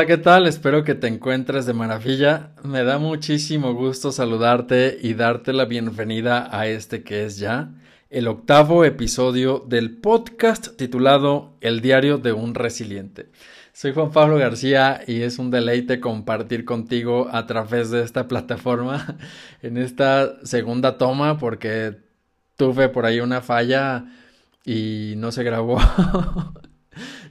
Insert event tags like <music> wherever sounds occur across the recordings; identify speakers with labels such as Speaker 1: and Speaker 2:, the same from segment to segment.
Speaker 1: Hola, ¿qué tal? Espero que te encuentres de maravilla. Me da muchísimo gusto saludarte y darte la bienvenida a este que es ya el octavo episodio del podcast titulado El diario de un resiliente. Soy Juan Pablo García y es un deleite compartir contigo a través de esta plataforma <laughs> en esta segunda toma porque tuve por ahí una falla y no se grabó. <laughs>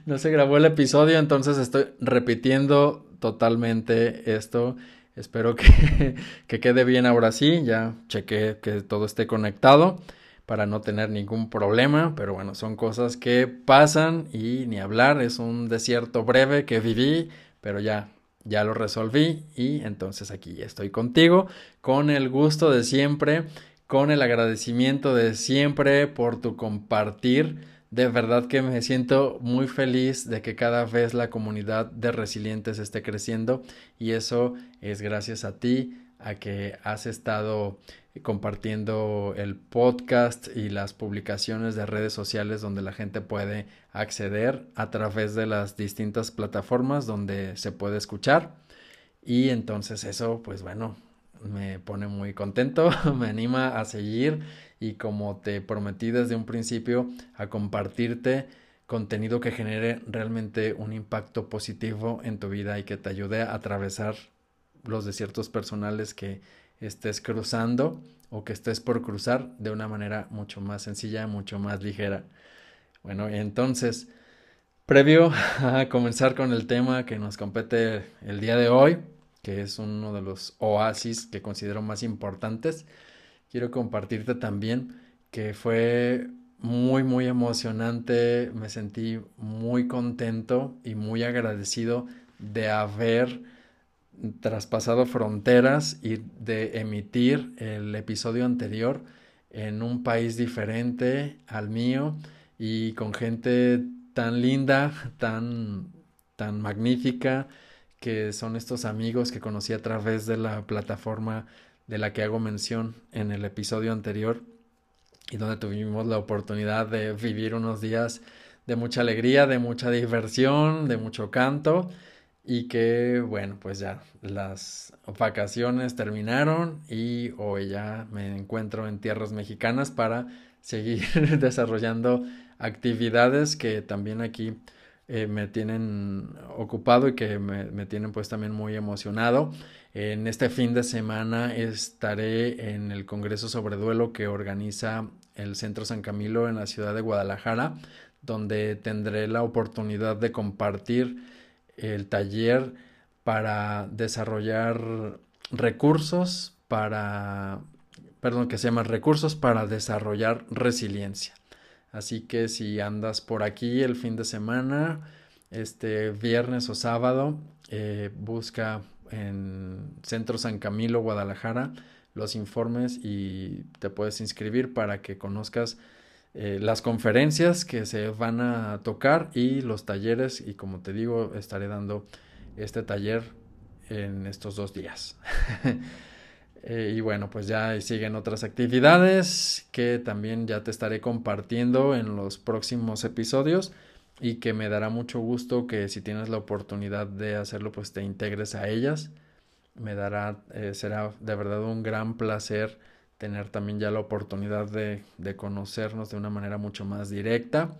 Speaker 1: no se grabó el episodio, entonces estoy repitiendo totalmente esto. Espero que, <laughs> que quede bien ahora sí. Ya chequé que todo esté conectado para no tener ningún problema, pero bueno, son cosas que pasan y ni hablar, es un desierto breve que viví, pero ya ya lo resolví y entonces aquí estoy contigo con el gusto de siempre, con el agradecimiento de siempre por tu compartir. De verdad que me siento muy feliz de que cada vez la comunidad de resilientes esté creciendo y eso es gracias a ti, a que has estado compartiendo el podcast y las publicaciones de redes sociales donde la gente puede acceder a través de las distintas plataformas donde se puede escuchar. Y entonces eso, pues bueno, me pone muy contento, <laughs> me anima a seguir y como te prometí desde un principio, a compartirte contenido que genere realmente un impacto positivo en tu vida y que te ayude a atravesar los desiertos personales que estés cruzando o que estés por cruzar de una manera mucho más sencilla, mucho más ligera. Bueno, entonces, previo <laughs> a comenzar con el tema que nos compete el día de hoy, que es uno de los oasis que considero más importantes, quiero compartirte también que fue muy, muy emocionante, me sentí muy contento y muy agradecido de haber traspasado fronteras y de emitir el episodio anterior en un país diferente al mío y con gente tan linda, tan, tan magnífica, que son estos amigos que conocí a través de la plataforma de la que hago mención en el episodio anterior y donde tuvimos la oportunidad de vivir unos días de mucha alegría, de mucha diversión, de mucho canto y que bueno, pues ya las vacaciones terminaron y hoy ya me encuentro en tierras mexicanas para seguir <laughs> desarrollando actividades que también aquí eh, me tienen ocupado y que me, me, tienen pues también muy emocionado. En este fin de semana estaré en el Congreso sobre Duelo que organiza el Centro San Camilo en la ciudad de Guadalajara, donde tendré la oportunidad de compartir el taller para desarrollar recursos para, perdón, que se llama recursos para desarrollar resiliencia. Así que si andas por aquí el fin de semana, este viernes o sábado, eh, busca en Centro San Camilo, Guadalajara, los informes y te puedes inscribir para que conozcas eh, las conferencias que se van a tocar y los talleres y como te digo estaré dando este taller en estos dos días. <laughs> Eh, y bueno, pues ya siguen otras actividades que también ya te estaré compartiendo en los próximos episodios y que me dará mucho gusto que si tienes la oportunidad de hacerlo, pues te integres a ellas. Me dará, eh, será de verdad un gran placer tener también ya la oportunidad de, conocernos de una manera mucho más directa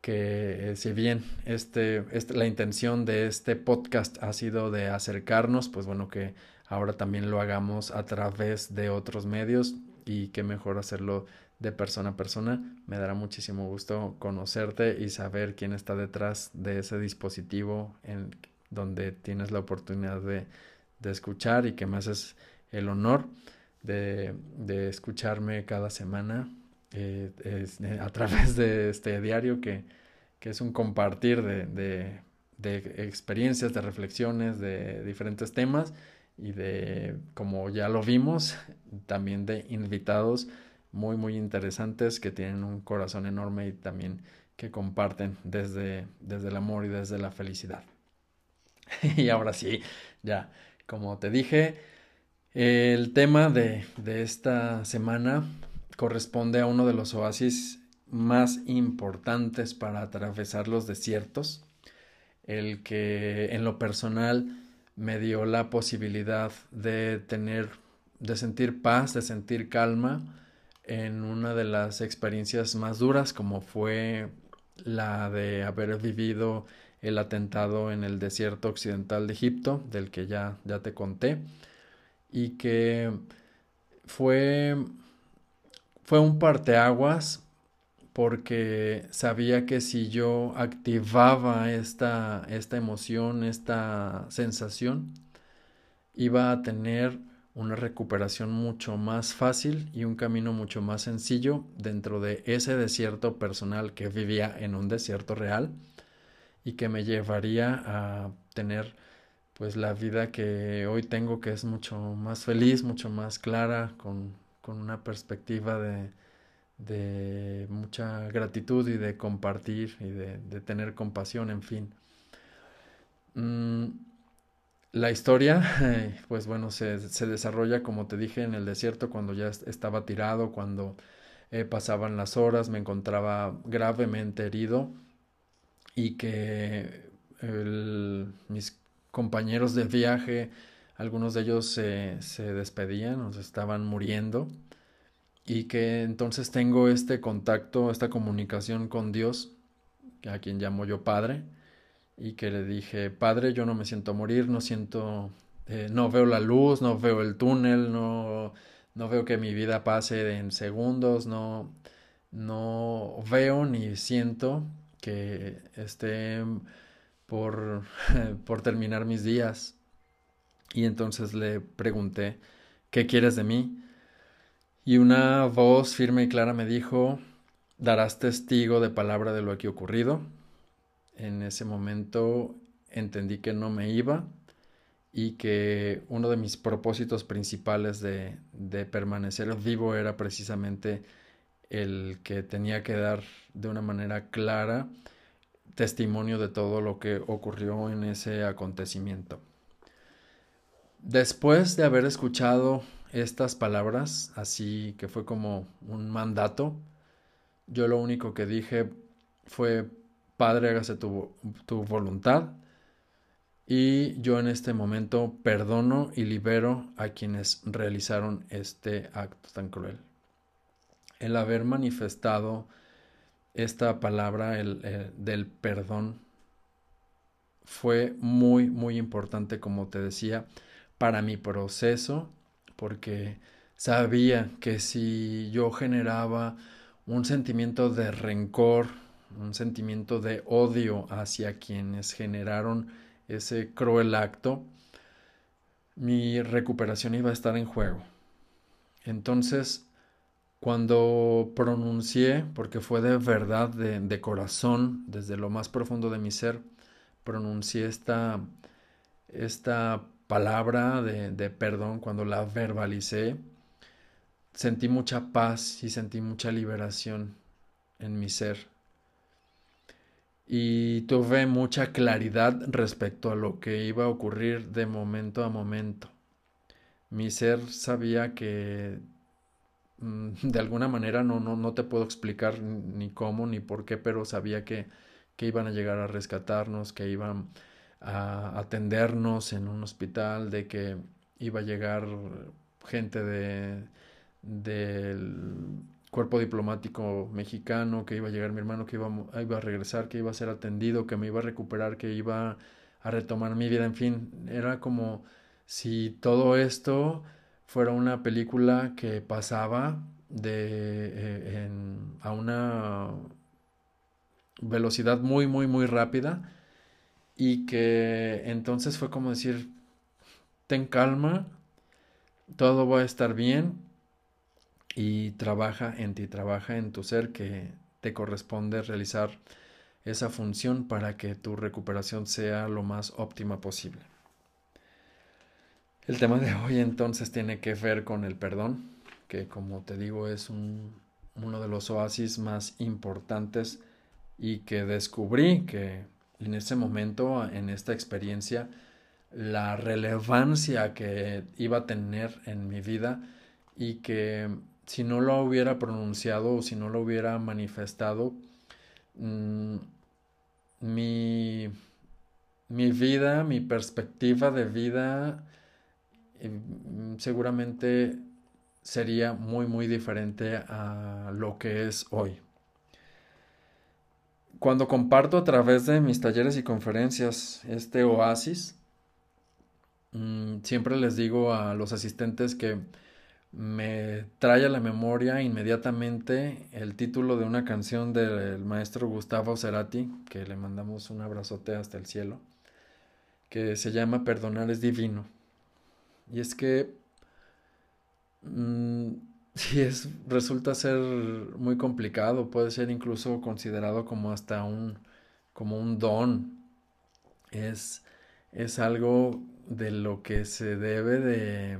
Speaker 1: que eh, si bien este, este, la intención de este podcast ha sido de acercarnos, pues bueno, que ahora también lo hagamos a través de otros medios y qué mejor hacerlo de persona a persona. Me dará muchísimo gusto conocerte y saber quién está detrás de ese dispositivo en donde tienes la oportunidad de, de escuchar y que me haces el honor de, escucharme cada semana eh, eh, a través de este diario que, es un compartir de, experiencias, de reflexiones, de diferentes temas y de, como ya lo vimos, también de invitados muy, muy interesantes que tienen un corazón enorme y también que comparten desde, desde el amor y desde la felicidad. <laughs> y ahora sí, ya, como te dije, el tema de, esta semana corresponde a uno de los oasis más importantes para atravesar los desiertos. el que en lo personal me dio la posibilidad de tener, de sentir paz, de sentir calma en una de las experiencias más duras como fue la de haber vivido el atentado en el desierto occidental de Egipto, del que ya, ya te conté, y que fue, fue un parteaguas porque sabía que si yo activaba esta, esta emoción, esta sensación, iba a tener una recuperación mucho más fácil y un camino mucho más sencillo dentro de ese desierto personal que vivía en un desierto real y que me llevaría a tener pues la vida que hoy tengo que es mucho más feliz, mucho más clara, con, con una perspectiva de, de mucha gratitud y de compartir y de, tener compasión, en fin. Mm, la historia, pues bueno, se, desarrolla, como te dije, en el desierto cuando ya estaba tirado, cuando eh, pasaban las horas, me encontraba gravemente herido y que mis compañeros de viaje, algunos de ellos se despedían o se estaban muriendo y que entonces tengo este contacto, esta comunicación con Dios, a quien llamo yo Padre, y que le dije, Padre, yo no me siento morir, no siento, eh, no veo la luz, no veo el túnel, no, no veo que mi vida pase en segundos, no, no veo ni siento que esté por, <laughs> por terminar mis días. Y entonces le pregunté, ¿qué quieres de mí? Y una voz firme y clara me dijo, darás testigo de palabra de lo aquí ocurrido. En ese momento entendí que no me iba y que uno de mis propósitos principales de, permanecer vivo era precisamente el que tenía que dar de una manera clara testimonio de todo lo que ocurrió en ese acontecimiento. Después de haber escuchado estas palabras, así que fue como un mandato. Yo lo único que dije fue, Padre, hágase tu, tu voluntad. Y yo en este momento perdono y libero a quienes realizaron este acto tan cruel. El haber manifestado esta palabra el, del perdón fue muy, muy importante, como te decía, para mi proceso porque sabía que si yo generaba un sentimiento de rencor, un sentimiento de odio hacia quienes generaron ese cruel acto, mi recuperación iba a estar en juego. Entonces, cuando pronuncié, porque fue de verdad, de, corazón, desde lo más profundo de mi ser, pronuncié esta, esta palabra de, perdón, cuando la verbalicé, sentí mucha paz y sentí mucha liberación en mi ser. Y tuve mucha claridad respecto a lo que iba a ocurrir de momento a momento. Mi ser sabía que mm, de alguna manera no, no, no te puedo explicar ni cómo ni por qué, pero sabía que, que iban a llegar a rescatarnos, que iban a atendernos en un hospital, de que iba a llegar gente de, del cuerpo diplomático mexicano, que iba a llegar mi hermano, que iba, iba a regresar, que iba a ser atendido, que me iba a recuperar, que iba a retomar mi vida, en fin, era como si todo esto fuera una película que pasaba de eh, a una velocidad muy muy muy rápida y que entonces fue como decir, ten calma, todo va a estar bien y trabaja en ti, trabaja en tu ser que te corresponde realizar esa función para que tu recuperación sea lo más óptima posible. El tema de hoy entonces tiene que ver con el perdón, que como te digo es uno de los oasis más importantes y que descubrí que en ese momento, en esta experiencia, la relevancia que iba a tener en mi vida y que si no lo hubiera pronunciado o si no lo hubiera manifestado, mm, mi, mi vida, mi perspectiva de vida mm, seguramente sería muy muy diferente a lo que es hoy. Cuando comparto a través de mis talleres y conferencias este oasis, mm, siempre les digo a los asistentes que me trae a la memoria inmediatamente el título de una canción del maestro Gustavo Cerati, que le mandamos un abrazote hasta el cielo, que se llama Perdonar es divino. Y es que mm, <laughs> si es, resulta ser muy complicado, puede ser incluso considerado como hasta un, como un don. Es, es algo de lo que se debe de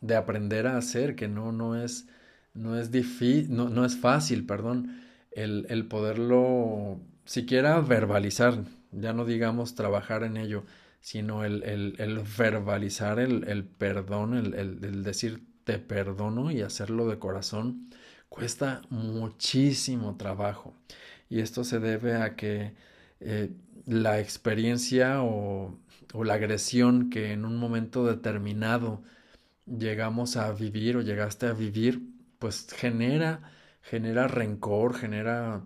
Speaker 1: de aprender a hacer, que no, no es, no es difícil, no, no, es fácil, perdón, el, el, poderlo siquiera verbalizar, ya no digamos trabajar en ello, sino el, el, el verbalizar el, perdón, el, decir te perdono y hacerlo de corazón, cuesta muchísimo trabajo. Y esto se debe a que eh, la experiencia o, o la agresión que en un momento determinado llegamos a vivir o llegaste a vivir, pues genera, genera rencor, genera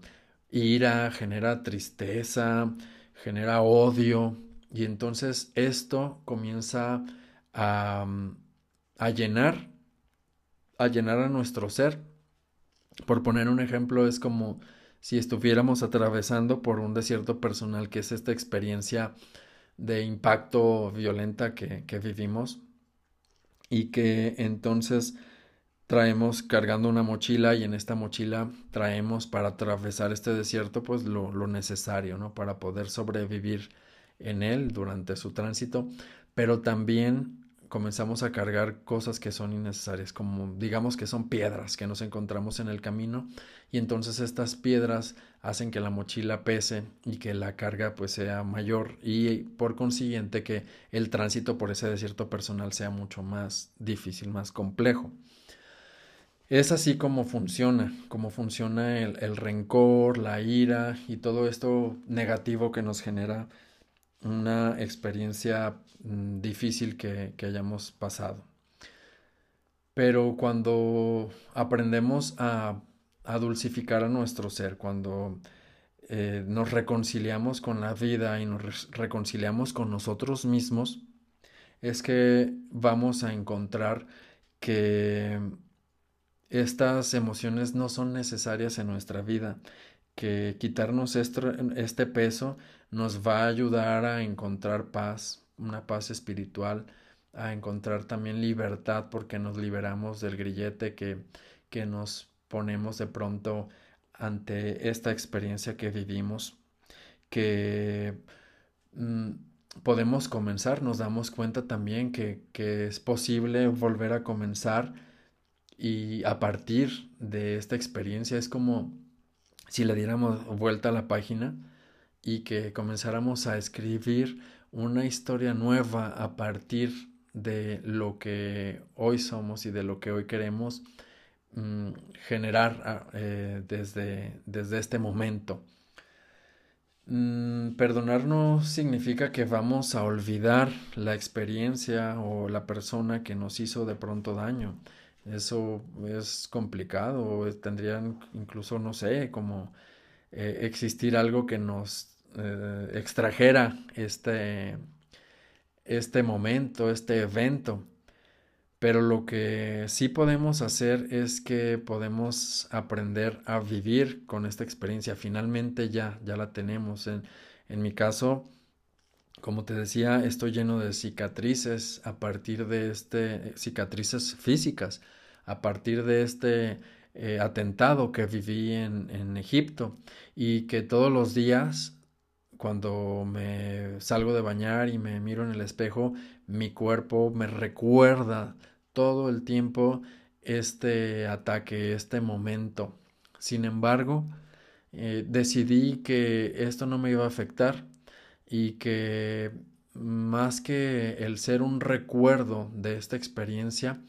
Speaker 1: ira, genera tristeza, genera odio. Y entonces esto comienza a, a llenar, a llenar a nuestro ser. Por poner un ejemplo, es como si estuviéramos atravesando por un desierto personal, que es esta experiencia de impacto violenta que, que vivimos y que entonces traemos cargando una mochila y en esta mochila traemos para atravesar este desierto pues lo, lo, necesario, ¿no? Para poder sobrevivir en él durante su tránsito, pero también comenzamos a cargar cosas que son innecesarias, como digamos que son piedras que nos encontramos en el camino y entonces estas piedras hacen que la mochila pese y que la carga pues sea mayor y por consiguiente que el tránsito por ese desierto personal sea mucho más difícil, más complejo. Es así como funciona, como funciona el, el rencor, la ira y todo esto negativo que nos genera una experiencia mm, difícil que, hayamos pasado. Pero cuando aprendemos a, dulcificar a nuestro ser, cuando eh, nos reconciliamos con la vida y nos reconciliamos con nosotros mismos, es que vamos a encontrar que estas emociones no son necesarias en nuestra vida, que quitarnos este peso nos va a ayudar a encontrar paz, una paz espiritual, a encontrar también libertad porque nos liberamos del grillete que, que nos ponemos de pronto ante esta experiencia que vivimos, que mm, podemos comenzar, nos damos cuenta también que, que es posible volver a comenzar y a partir de esta experiencia es como si le diéramos vuelta a la página y que comenzáramos a escribir una historia nueva a partir de lo que hoy somos y de lo que hoy queremos mm, generar ah, eh, desde, desde, este momento. Mm, perdonar no significa que vamos a olvidar la experiencia o la persona que nos hizo de pronto daño. Eso es complicado, tendrían incluso, no sé, como eh, existir algo que nos eh, extrajera este, este momento, este evento. Pero lo que sí podemos hacer es que podemos aprender a vivir con esta experiencia. Finalmente ya, ya la tenemos. En, en mi caso, como te decía, estoy lleno de cicatrices a partir de este, cicatrices físicas, a partir de este eh, atentado que viví en, en Egipto y que todos los días cuando me salgo de bañar y me miro en el espejo, mi cuerpo me recuerda todo el tiempo este ataque, este momento. Sin embargo, eh, decidí que esto no me iba a afectar y que más que el ser un recuerdo de esta experiencia,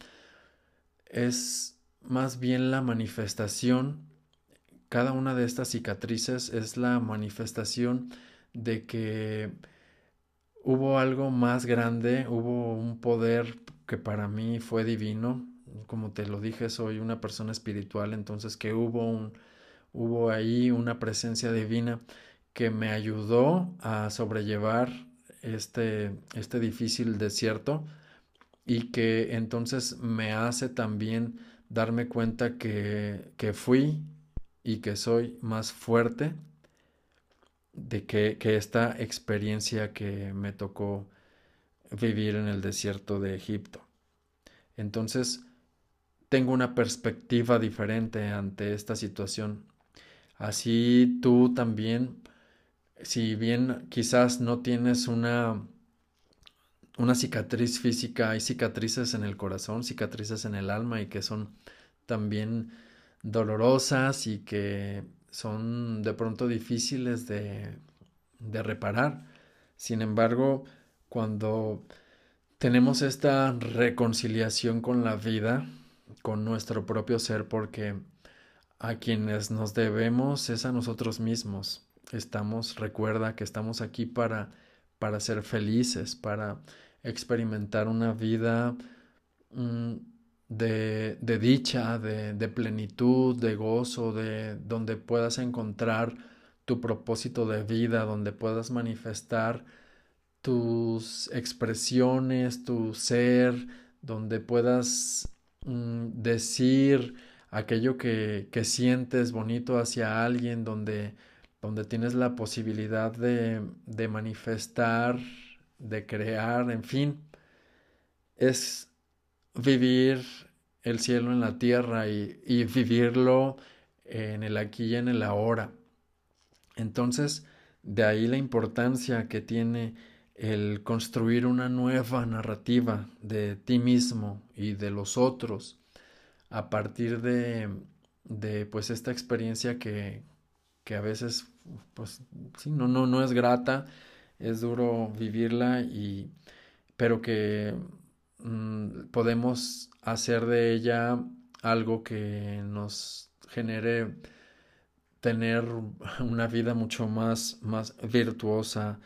Speaker 1: es más bien la manifestación, cada una de estas cicatrices es la manifestación de que hubo algo más grande, hubo un poder que para mí fue divino. Como te lo dije, soy una persona espiritual, entonces que hubo un hubo ahí una presencia divina que me ayudó a sobrellevar este, este difícil desierto y que entonces me hace también darme cuenta que, que fui y que soy más fuerte de que, que, esta experiencia que me tocó vivir en el desierto de Egipto. Entonces, tengo una perspectiva diferente ante esta situación. Así tú también, si bien quizás no tienes una, una cicatriz física, hay cicatrices en el corazón, cicatrices en el alma y que son también dolorosas y que son de pronto difíciles de, de reparar. Sin embargo, cuando tenemos esta reconciliación con la vida, con nuestro propio ser, porque a quienes nos debemos es a nosotros mismos. Estamos, recuerda que estamos aquí para, para ser felices, para experimentar una vida mm, de, de, dicha, de, de, plenitud, de gozo, de donde puedas encontrar tu propósito de vida, donde puedas manifestar tus expresiones, tu ser, donde puedas mm, decir aquello que, que sientes bonito hacia alguien, donde, donde tienes la posibilidad de, de manifestar, de crear, en fin, es vivir el cielo en la tierra y, y, vivirlo en el aquí y en el ahora. Entonces, de ahí la importancia que tiene el construir una nueva narrativa de ti mismo y de los otros a partir de, de pues esta experiencia que, que a veces pues sí, no, no, no es grata, es duro vivirla y pero que mm, podemos hacer de ella algo que nos genere tener una vida mucho más, más virtuosa,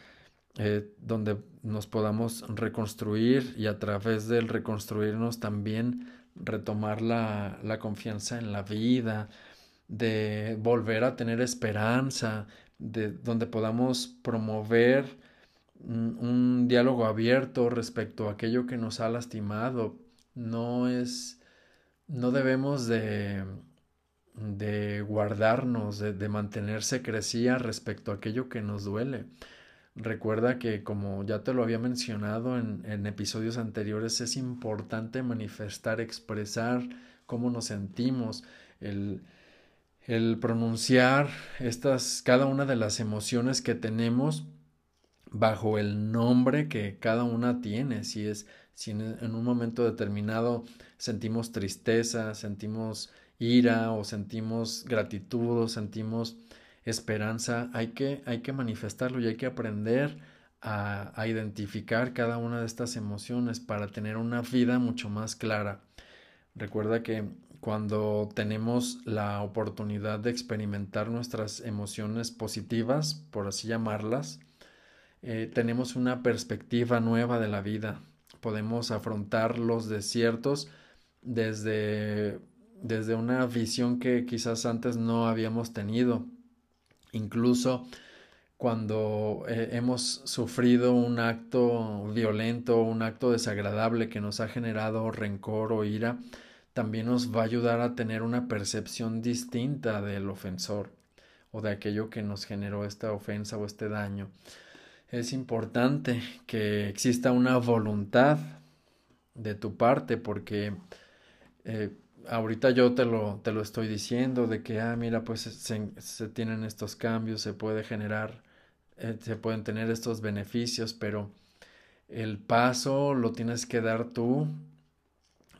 Speaker 1: eh, donde nos podamos reconstruir y a través del reconstruirnos también retomar la, la confianza en la vida, de volver a tener esperanza, de donde podamos promover un, diálogo abierto respecto a aquello que nos ha lastimado. No es, no debemos de, de guardarnos, de, de mantener secrecía respecto a aquello que nos duele. Recuerda que como ya te lo había mencionado en, en, episodios anteriores, es importante manifestar, expresar cómo nos sentimos, el, el pronunciar estas, cada una de las emociones que tenemos bajo el nombre que cada una tiene. Si es, si en, un momento determinado sentimos tristeza, sentimos ira o sentimos gratitud o sentimos esperanza, hay que, hay que manifestarlo y hay que aprender a, a, identificar cada una de estas emociones para tener una vida mucho más clara. Recuerda que cuando tenemos la oportunidad de experimentar nuestras emociones positivas, por así llamarlas, eh, tenemos una perspectiva nueva de la vida. Podemos afrontar los desiertos desde, desde una visión que quizás antes no habíamos tenido Incluso cuando eh, hemos sufrido un acto violento, un acto desagradable que nos ha generado rencor o ira, también nos va a ayudar a tener una percepción distinta del ofensor o de aquello que nos generó esta ofensa o este daño. Es importante que exista una voluntad de tu parte porque eh, ahorita yo te lo, te lo estoy diciendo de que, ah, mira, pues se, tienen estos cambios, se puede generar, eh, se pueden tener estos beneficios, pero el paso lo tienes que dar tú,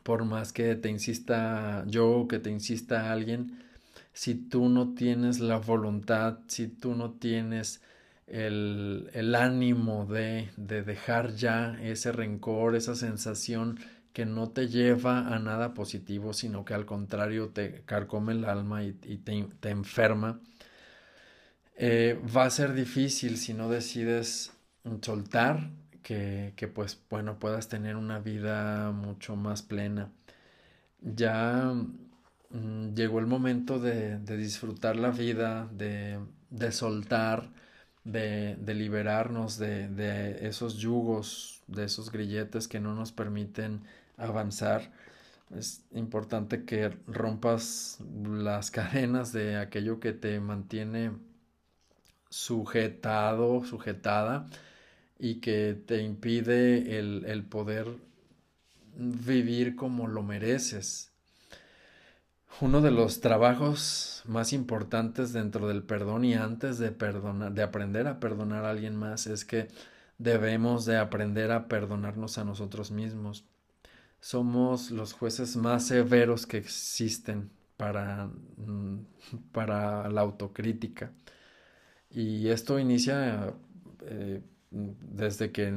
Speaker 1: por más que te insista yo, que te insista alguien, si tú no tienes la voluntad, si tú no tienes el, el ánimo de, de dejar ya ese rencor, esa sensación que no te lleva a nada positivo, sino que al contrario te carcome el alma y, te, te, enferma, eh, va a ser difícil si no decides soltar que, que, pues bueno puedas tener una vida mucho más plena. Ya mm, llegó el momento de, de disfrutar la vida, de, de soltar, de, liberarnos de, esos yugos, de esos grilletes que no nos permiten avanzar. Es importante que rompas las <laughs> cadenas de aquello que te mantiene sujetado, sujetada y que te impide el poder vivir como lo mereces. Uno de los trabajos más importantes dentro del perdón y antes de perdonar, de aprender a perdonar a alguien más es que debemos de aprender a perdonarnos a nosotros mismos. Somos los jueces más severos que existen para, mm, para la autocrítica. Y esto inicia eh, desde que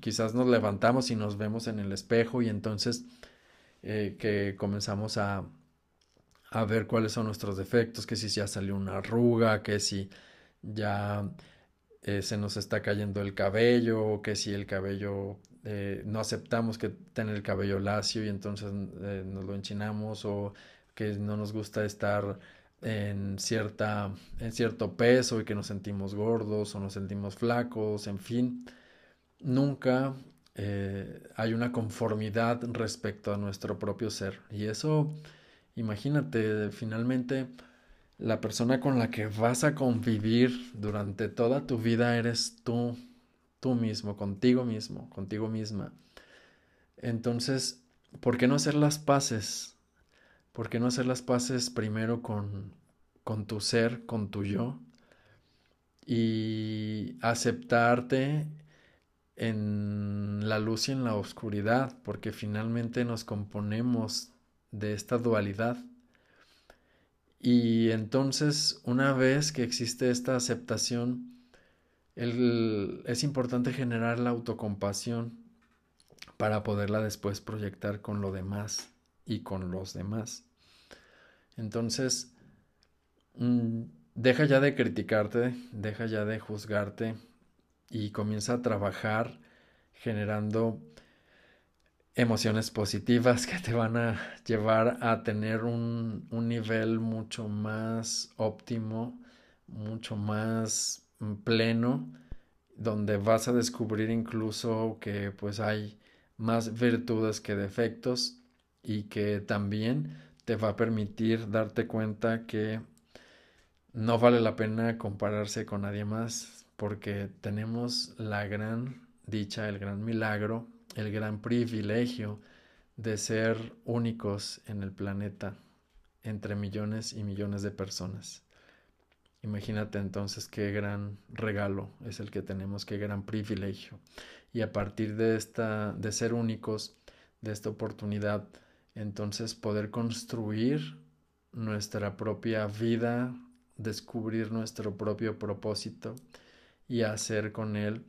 Speaker 1: quizás nos levantamos y nos vemos en el espejo y entonces eh, que comenzamos a, a ver cuáles son nuestros defectos, que si ya salió una arruga, que si ya eh, se nos está cayendo el cabello, que si el cabello eh, no aceptamos que tener el cabello lacio y entonces eh, nos lo enchinamos o que no nos gusta estar en cierta en cierto peso y que nos sentimos gordos o nos sentimos flacos, en fin, nunca hay una conformidad respecto a nuestro propio ser. Y eso Imagínate, finalmente, la persona con la que vas a convivir durante toda tu vida eres tú, tú mismo, contigo mismo, contigo misma. Entonces, ¿por qué no hacer las paces? ¿Por qué no hacer las paces primero con, con tu ser, con tu yo? Y aceptarte en la luz y en la oscuridad, porque finalmente nos componemos de esta dualidad. Y entonces, una vez que existe esta aceptación, es importante generar la autocompasión para poderla después proyectar con lo demás y con los demás. Entonces, mm, deja ya de criticarte, deja ya de juzgarte y comienza a trabajar generando emociones positivas que te van a llevar a tener un, un nivel mucho más óptimo, mucho más mm, pleno, donde vas a descubrir incluso que pues hay más virtudes que defectos y que también te va a permitir darte cuenta que no vale la pena compararse con nadie más porque tenemos la gran dicha, el gran milagro el gran privilegio de ser únicos en el planeta entre millones y millones de personas. Imagínate entonces qué gran regalo es el que tenemos, qué gran privilegio. Y a partir de esta de ser únicos, de esta oportunidad, entonces poder construir nuestra propia vida, descubrir nuestro propio propósito y hacer con él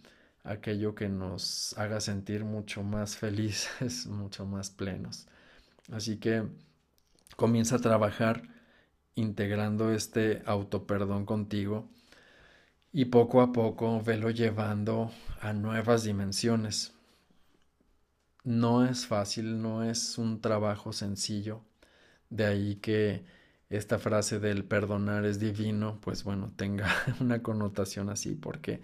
Speaker 1: aquello que nos haga sentir mucho más felices, <laughs> mucho más plenos. Así que comienza a trabajar integrando este autoperdón contigo y poco a poco velo llevando a nuevas dimensiones. No es fácil, no es un trabajo sencillo, de ahí que esta frase del perdonar es divino, pues bueno, tenga <laughs> una connotación así, porque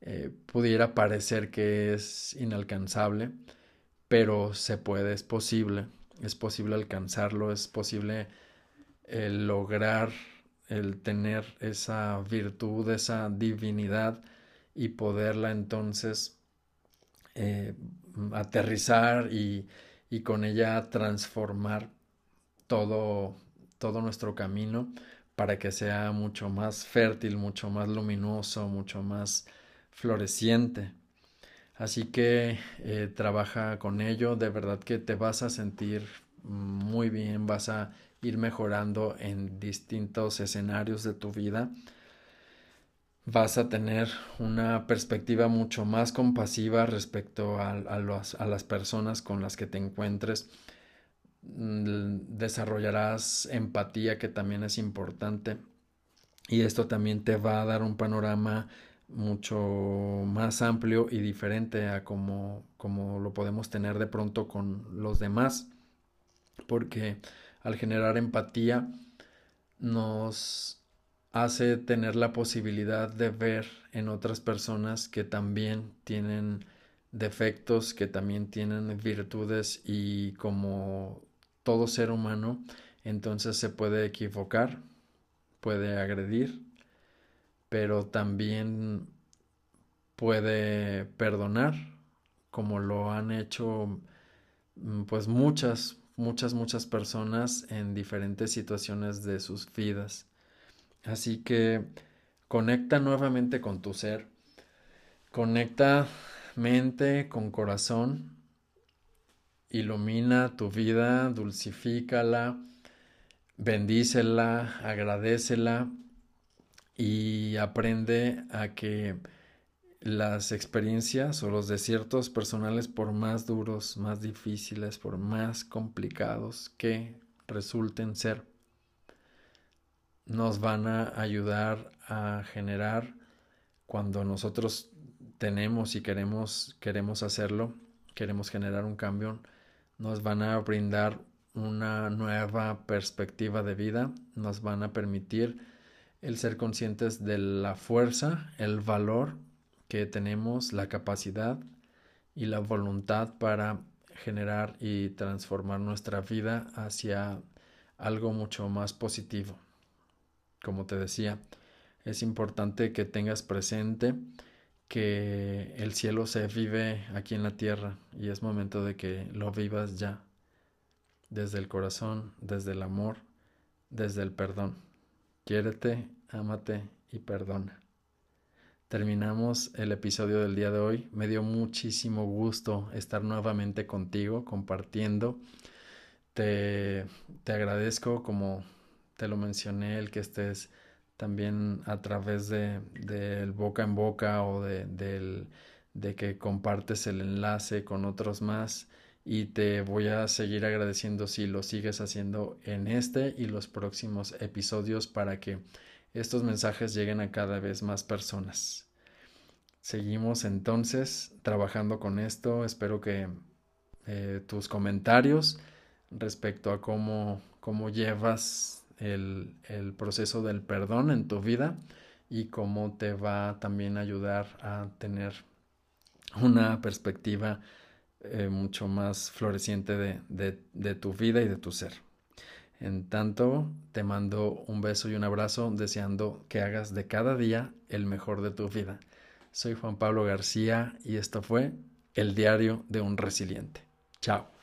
Speaker 1: eh, pudiera parecer que es inalcanzable, pero se puede, es posible, es posible alcanzarlo, es posible eh, lograr el tener esa virtud, esa divinidad y poderla entonces eh, aterrizar y, y, con ella transformar todo, todo nuestro camino para que sea mucho más fértil, mucho más luminoso, mucho más floreciente. Así que eh, trabaja con ello, de verdad que te vas a sentir muy bien, vas a ir mejorando en distintos escenarios de tu vida. Vas a tener una perspectiva mucho más compasiva respecto a, las personas con las que te encuentres. Desarrollarás empatía que también es importante y esto también te va a dar un panorama mucho más amplio y diferente a como, como lo podemos tener de pronto con los demás, porque al generar empatía nos hace tener la posibilidad de ver en otras personas que también tienen defectos, que también tienen virtudes y como todo ser humano, entonces se puede equivocar, puede agredir, pero también puede perdonar, como lo han hecho mm, pues muchas, muchas, muchas personas en diferentes situaciones de sus vidas. Así que conecta nuevamente con tu ser, conecta mente con corazón, ilumina tu vida, dulcifícala, bendícela, agradecela y aprende a que las experiencias o los desiertos personales, por más duros, más difíciles, por más complicados que resulten ser, nos van a ayudar a generar cuando nosotros tenemos y queremos, queremos hacerlo, queremos generar un cambio, nos van a brindar una nueva perspectiva de vida, nos van a permitir el ser conscientes de la fuerza, el valor que tenemos, la capacidad y la voluntad para generar y transformar nuestra vida hacia algo mucho más positivo. Como te decía, es importante que tengas presente que el cielo se vive aquí en la tierra y es momento de que lo vivas ya, desde el corazón, desde el amor, desde el perdón. Quiérete, ámate y perdona. Terminamos el episodio del día de hoy. Me dio muchísimo gusto estar nuevamente contigo compartiendo. Te, te agradezco, como te lo mencioné, el que estés también a través de, del boca en boca o de, de que compartes el enlace con otros más y te voy a seguir agradeciendo si lo sigues haciendo en este y los próximos episodios para que estos mensajes lleguen a cada vez más personas. Seguimos entonces trabajando con esto. Espero que eh, tus comentarios respecto a cómo, cómo llevas el, proceso del perdón en tu vida y cómo te va también a ayudar a tener una perspectiva eh, mucho más floreciente de, de tu vida y de tu ser. En tanto, te mando un beso y un abrazo deseando que hagas de cada día el mejor de tu vida. Soy Juan Pablo García y esto fue El Diario de un Resiliente. Chao.